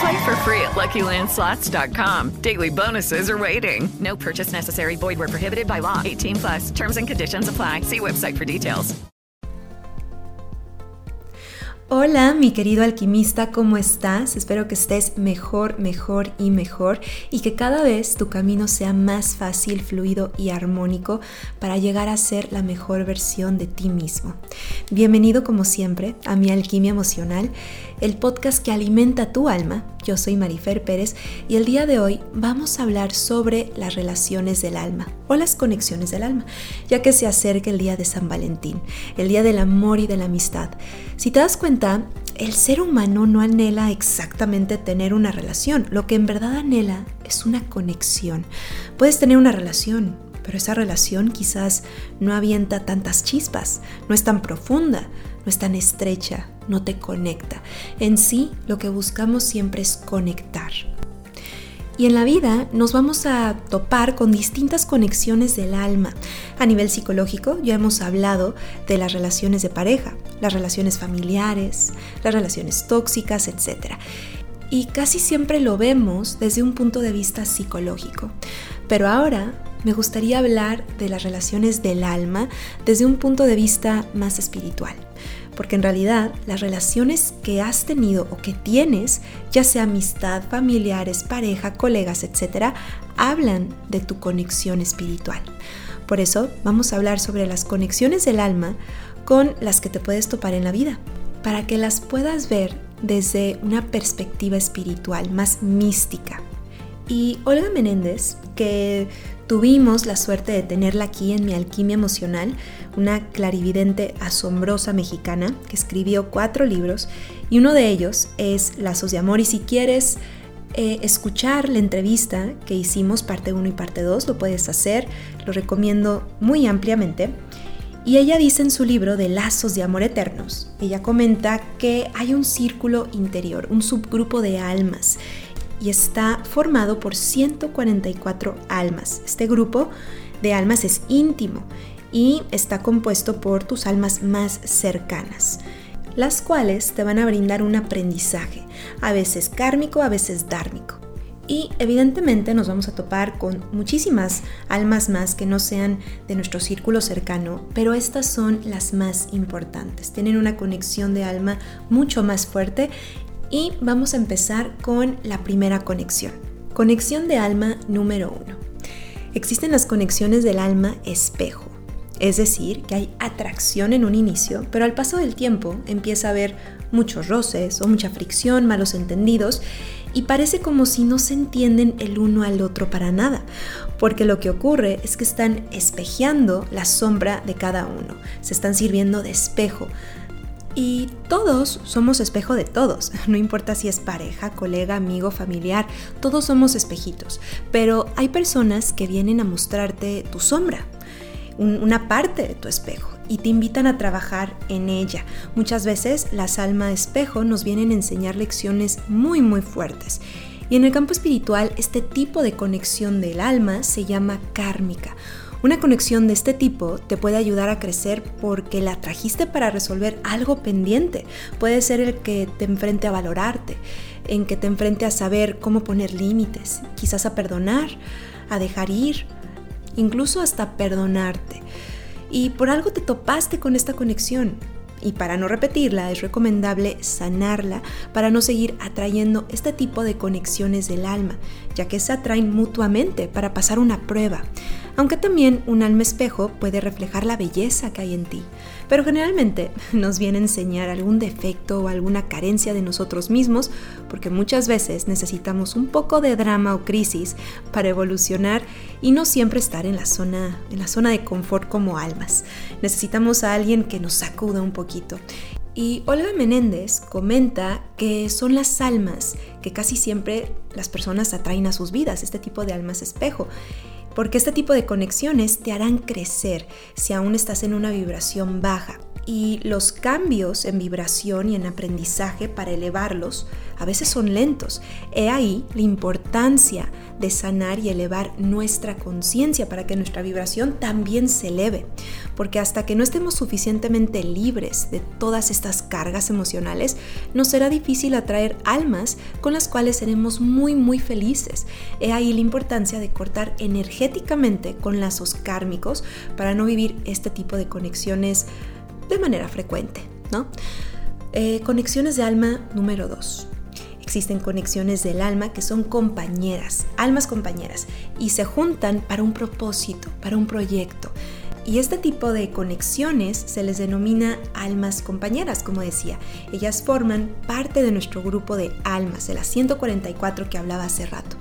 Play for free at LuckyLandSlots.com. Daily bonuses are waiting. No purchase necessary. Void where prohibited by law. 18 plus. Terms and conditions apply. See website for details. Hola, mi querido alquimista, ¿cómo estás? Espero que estés mejor, mejor y mejor y que cada vez tu camino sea más fácil, fluido y armónico para llegar a ser la mejor versión de ti mismo. Bienvenido como siempre a mi alquimia emocional, el podcast que alimenta tu alma. Yo soy Marifer Pérez y el día de hoy vamos a hablar sobre las relaciones del alma o las conexiones del alma, ya que se acerca el día de San Valentín, el día del amor y de la amistad. Si te das cuenta, el ser humano no anhela exactamente tener una relación, lo que en verdad anhela es una conexión. Puedes tener una relación, pero esa relación quizás no avienta tantas chispas, no es tan profunda, no es tan estrecha, no te conecta. En sí, lo que buscamos siempre es conectar. Y en la vida nos vamos a topar con distintas conexiones del alma. A nivel psicológico ya hemos hablado de las relaciones de pareja, las relaciones familiares, las relaciones tóxicas, etc. Y casi siempre lo vemos desde un punto de vista psicológico. Pero ahora me gustaría hablar de las relaciones del alma desde un punto de vista más espiritual porque en realidad las relaciones que has tenido o que tienes, ya sea amistad, familiares, pareja, colegas, etc., hablan de tu conexión espiritual. Por eso vamos a hablar sobre las conexiones del alma con las que te puedes topar en la vida, para que las puedas ver desde una perspectiva espiritual más mística. Y Olga Menéndez, que tuvimos la suerte de tenerla aquí en mi alquimia emocional, una clarividente asombrosa mexicana que escribió cuatro libros y uno de ellos es Lazos de Amor y si quieres eh, escuchar la entrevista que hicimos, parte 1 y parte 2, lo puedes hacer, lo recomiendo muy ampliamente. Y ella dice en su libro de Lazos de Amor Eternos, ella comenta que hay un círculo interior, un subgrupo de almas, y está formado por 144 almas. Este grupo de almas es íntimo y está compuesto por tus almas más cercanas, las cuales te van a brindar un aprendizaje, a veces kármico, a veces dármico. Y evidentemente nos vamos a topar con muchísimas almas más que no sean de nuestro círculo cercano, pero estas son las más importantes. Tienen una conexión de alma mucho más fuerte y vamos a empezar con la primera conexión. Conexión de alma número uno. Existen las conexiones del alma espejo. Es decir, que hay atracción en un inicio, pero al paso del tiempo empieza a haber muchos roces o mucha fricción, malos entendidos, y parece como si no se entienden el uno al otro para nada, porque lo que ocurre es que están espejeando la sombra de cada uno, se están sirviendo de espejo. Y todos somos espejo de todos, no importa si es pareja, colega, amigo, familiar, todos somos espejitos, pero hay personas que vienen a mostrarte tu sombra, una parte de tu espejo y te invitan a trabajar en ella. Muchas veces las almas espejo nos vienen a enseñar lecciones muy muy fuertes. Y en el campo espiritual este tipo de conexión del alma se llama kármica. Una conexión de este tipo te puede ayudar a crecer porque la trajiste para resolver algo pendiente. Puede ser el que te enfrente a valorarte, en que te enfrente a saber cómo poner límites, quizás a perdonar, a dejar ir, incluso hasta perdonarte. Y por algo te topaste con esta conexión. Y para no repetirla, es recomendable sanarla para no seguir atrayendo este tipo de conexiones del alma, ya que se atraen mutuamente para pasar una prueba. Aunque también un alma espejo puede reflejar la belleza que hay en ti, pero generalmente nos viene a enseñar algún defecto o alguna carencia de nosotros mismos, porque muchas veces necesitamos un poco de drama o crisis para evolucionar y no siempre estar en la zona, en la zona de confort como almas. Necesitamos a alguien que nos sacuda un poquito. Y Olga Menéndez comenta que son las almas que casi siempre las personas atraen a sus vidas, este tipo de almas espejo porque este tipo de conexiones te harán crecer si aún estás en una vibración baja. Y los cambios en vibración y en aprendizaje para elevarlos a veces son lentos. He ahí la importancia de sanar y elevar nuestra conciencia para que nuestra vibración también se eleve. Porque hasta que no estemos suficientemente libres de todas estas cargas emocionales, nos será difícil atraer almas con las cuales seremos muy muy felices. He ahí la importancia de cortar energéticamente con lazos kármicos para no vivir este tipo de conexiones de manera frecuente. ¿no? Eh, conexiones de alma número 2. Existen conexiones del alma que son compañeras, almas compañeras, y se juntan para un propósito, para un proyecto. Y este tipo de conexiones se les denomina almas compañeras, como decía. Ellas forman parte de nuestro grupo de almas, de las 144 que hablaba hace rato.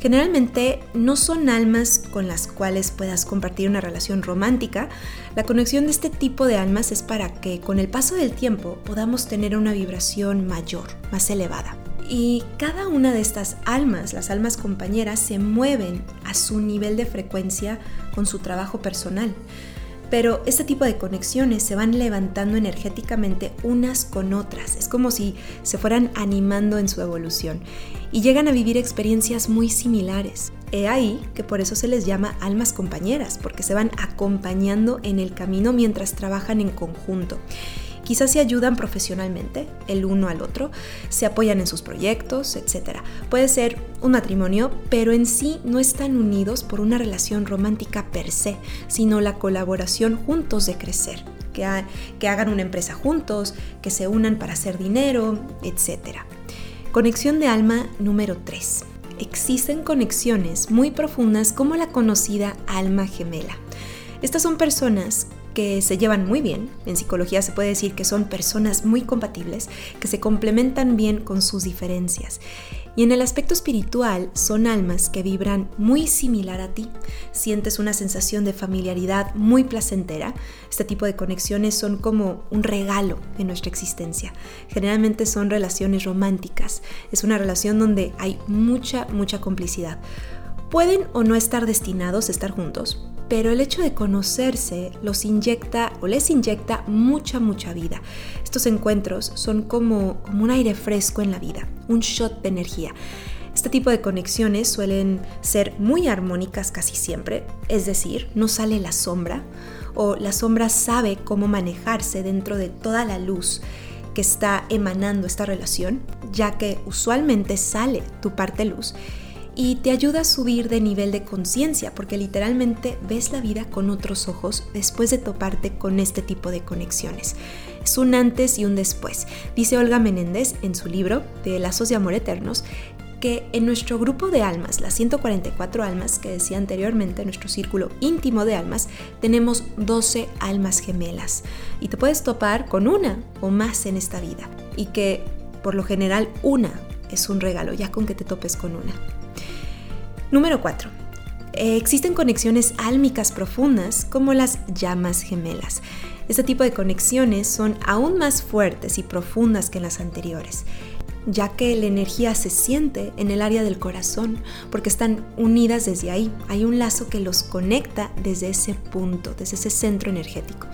Generalmente no son almas con las cuales puedas compartir una relación romántica. La conexión de este tipo de almas es para que con el paso del tiempo podamos tener una vibración mayor, más elevada. Y cada una de estas almas, las almas compañeras, se mueven a su nivel de frecuencia con su trabajo personal. Pero este tipo de conexiones se van levantando energéticamente unas con otras. Es como si se fueran animando en su evolución y llegan a vivir experiencias muy similares. He ahí que por eso se les llama almas compañeras, porque se van acompañando en el camino mientras trabajan en conjunto. Quizás se ayudan profesionalmente el uno al otro, se apoyan en sus proyectos, etc. Puede ser un matrimonio, pero en sí no están unidos por una relación romántica per se, sino la colaboración juntos de crecer. Que, que hagan una empresa juntos, que se unan para hacer dinero, etc. Conexión de alma número 3 existen conexiones muy profundas como la conocida alma gemela. Estas son personas que se llevan muy bien. En psicología se puede decir que son personas muy compatibles, que se complementan bien con sus diferencias. Y en el aspecto espiritual son almas que vibran muy similar a ti. Sientes una sensación de familiaridad muy placentera. Este tipo de conexiones son como un regalo en nuestra existencia. Generalmente son relaciones románticas. Es una relación donde hay mucha, mucha complicidad. Pueden o no estar destinados a estar juntos, pero el hecho de conocerse los inyecta o les inyecta mucha, mucha vida. Estos encuentros son como, un aire fresco en la vida, un shot de energía. Este tipo de conexiones suelen ser muy armónicas casi siempre, es decir, no sale la sombra o la sombra sabe cómo manejarse dentro de toda la luz que está emanando esta relación, ya que usualmente sale tu parte luz y te ayuda a subir de nivel de conciencia porque literalmente ves la vida con otros ojos después de toparte con este tipo de conexiones. Es un antes y un después. Dice Olga Menéndez en su libro de Lazos de Amor Eternos que en nuestro grupo de almas, las 144 almas que decía anteriormente, nuestro círculo íntimo de almas, tenemos 12 almas gemelas y te puedes topar con una o más en esta vida y que por lo general una es un regalo, ya con que te topes con una. Número 4. existen conexiones álmicas profundas como las llamas gemelas. Este tipo de conexiones son aún más fuertes y profundas que las anteriores ya que la energía se siente en el área del corazón, porque están unidas desde ahí. Hay un lazo que los conecta desde ese punto, desde ese centro energético.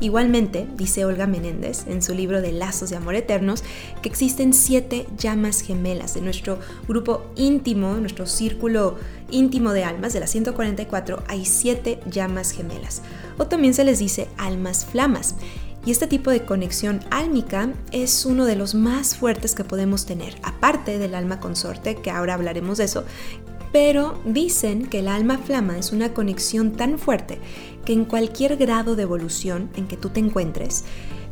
Igualmente, dice Olga Menéndez en su libro de Lazos de Amor Eternos, que existen siete llamas gemelas de nuestro grupo íntimo, nuestro círculo íntimo de almas, de las 144, hay siete llamas gemelas. O también se les dice almas flamas. Y este tipo de conexión álmica es uno de los más fuertes que podemos tener, aparte del alma consorte, que ahora hablaremos de eso. Pero dicen que el alma flama es una conexión tan fuerte que en cualquier grado de evolución en que tú te encuentres,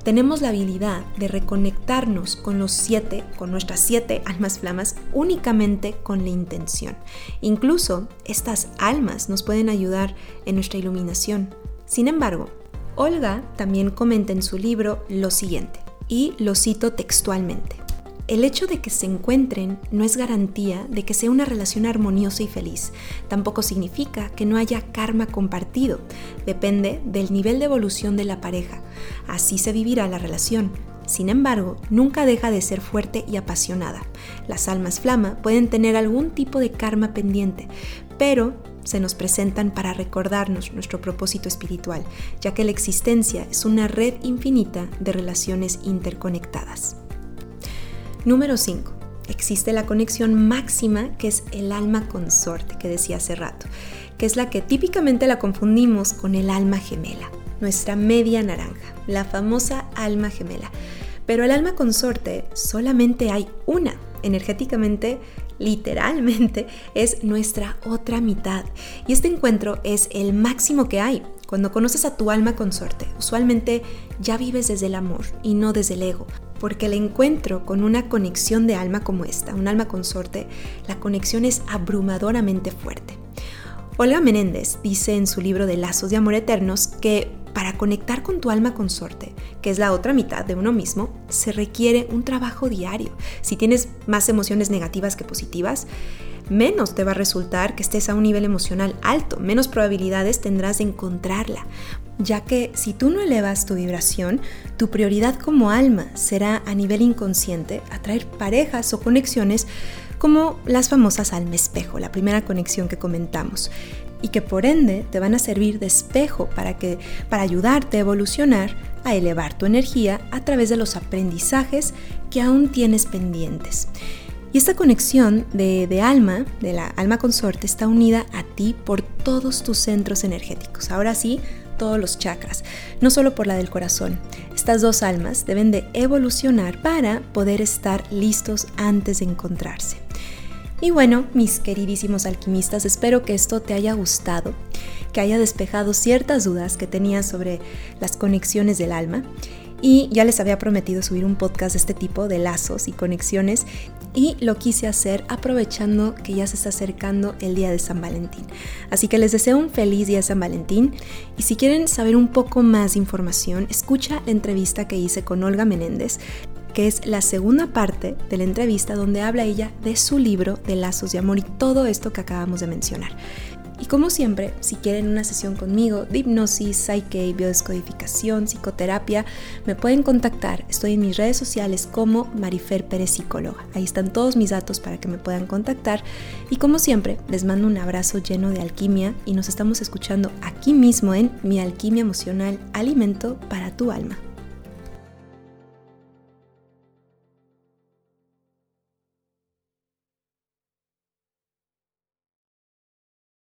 tenemos la habilidad de reconectarnos con los siete, con nuestras siete almas flamas, únicamente con la intención. Incluso estas almas nos pueden ayudar en nuestra iluminación. Sin embargo, Olga también comenta en su libro lo siguiente, y lo cito textualmente. El hecho de que se encuentren no es garantía de que sea una relación armoniosa y feliz. Tampoco significa que no haya karma compartido. Depende del nivel de evolución de la pareja. Así se vivirá la relación. Sin embargo, nunca deja de ser fuerte y apasionada. Las almas flama pueden tener algún tipo de karma pendiente, pero se nos presentan para recordarnos nuestro propósito espiritual, ya que la existencia es una red infinita de relaciones interconectadas. Número 5. Existe la conexión máxima que es el alma consorte que decía hace rato, que es la que típicamente la confundimos con el alma gemela, nuestra media naranja, la famosa alma gemela. Pero el alma consorte solamente hay una. Energéticamente, literalmente, es nuestra otra mitad. Y este encuentro es el máximo que hay. Cuando conoces a tu alma consorte, usualmente ya vives desde el amor y no desde el ego porque el encuentro con una conexión de alma como esta, un alma consorte, la conexión es abrumadoramente fuerte. Olga Menéndez dice en su libro de Lazos de Amor Eternos que para conectar con tu alma consorte, que es la otra mitad de uno mismo, se requiere un trabajo diario. Si tienes más emociones negativas que positivas, menos te va a resultar que estés a un nivel emocional alto, menos probabilidades tendrás de encontrarla ya que si tú no elevas tu vibración, tu prioridad como alma será a nivel inconsciente atraer parejas o conexiones como las famosas alma espejo, la primera conexión que comentamos, y que por ende te van a servir de espejo para, que, para ayudarte a evolucionar, a elevar tu energía a través de los aprendizajes que aún tienes pendientes. Y esta conexión de, de, alma, de la alma consorte, está unida a ti por todos tus centros energéticos. Ahora sí, todos los chakras, no solo por la del corazón. Estas dos almas deben de evolucionar para poder estar listos antes de encontrarse. Y bueno, mis queridísimos alquimistas, espero que esto te haya gustado, que haya despejado ciertas dudas que tenías sobre las conexiones del alma. Y ya les había prometido subir un podcast de este tipo de lazos y conexiones y lo quise hacer aprovechando que ya se está acercando el día de San Valentín. Así que les deseo un feliz día de San Valentín y si quieren saber un poco más de información, escucha la entrevista que hice con Olga Menéndez que es la segunda parte de la entrevista donde habla ella de su libro de lazos de amor y todo esto que acabamos de mencionar. Y como siempre, si quieren una sesión conmigo de hipnosis, psyche, biodescodificación, psicoterapia, me pueden contactar. Estoy en mis redes sociales como Marifer Pérez Psicóloga. Ahí están todos mis datos para que me puedan contactar. Y como siempre, les mando un abrazo lleno de alquimia y nos estamos escuchando aquí mismo en Mi Alquimia Emocional, Alimento para tu Alma.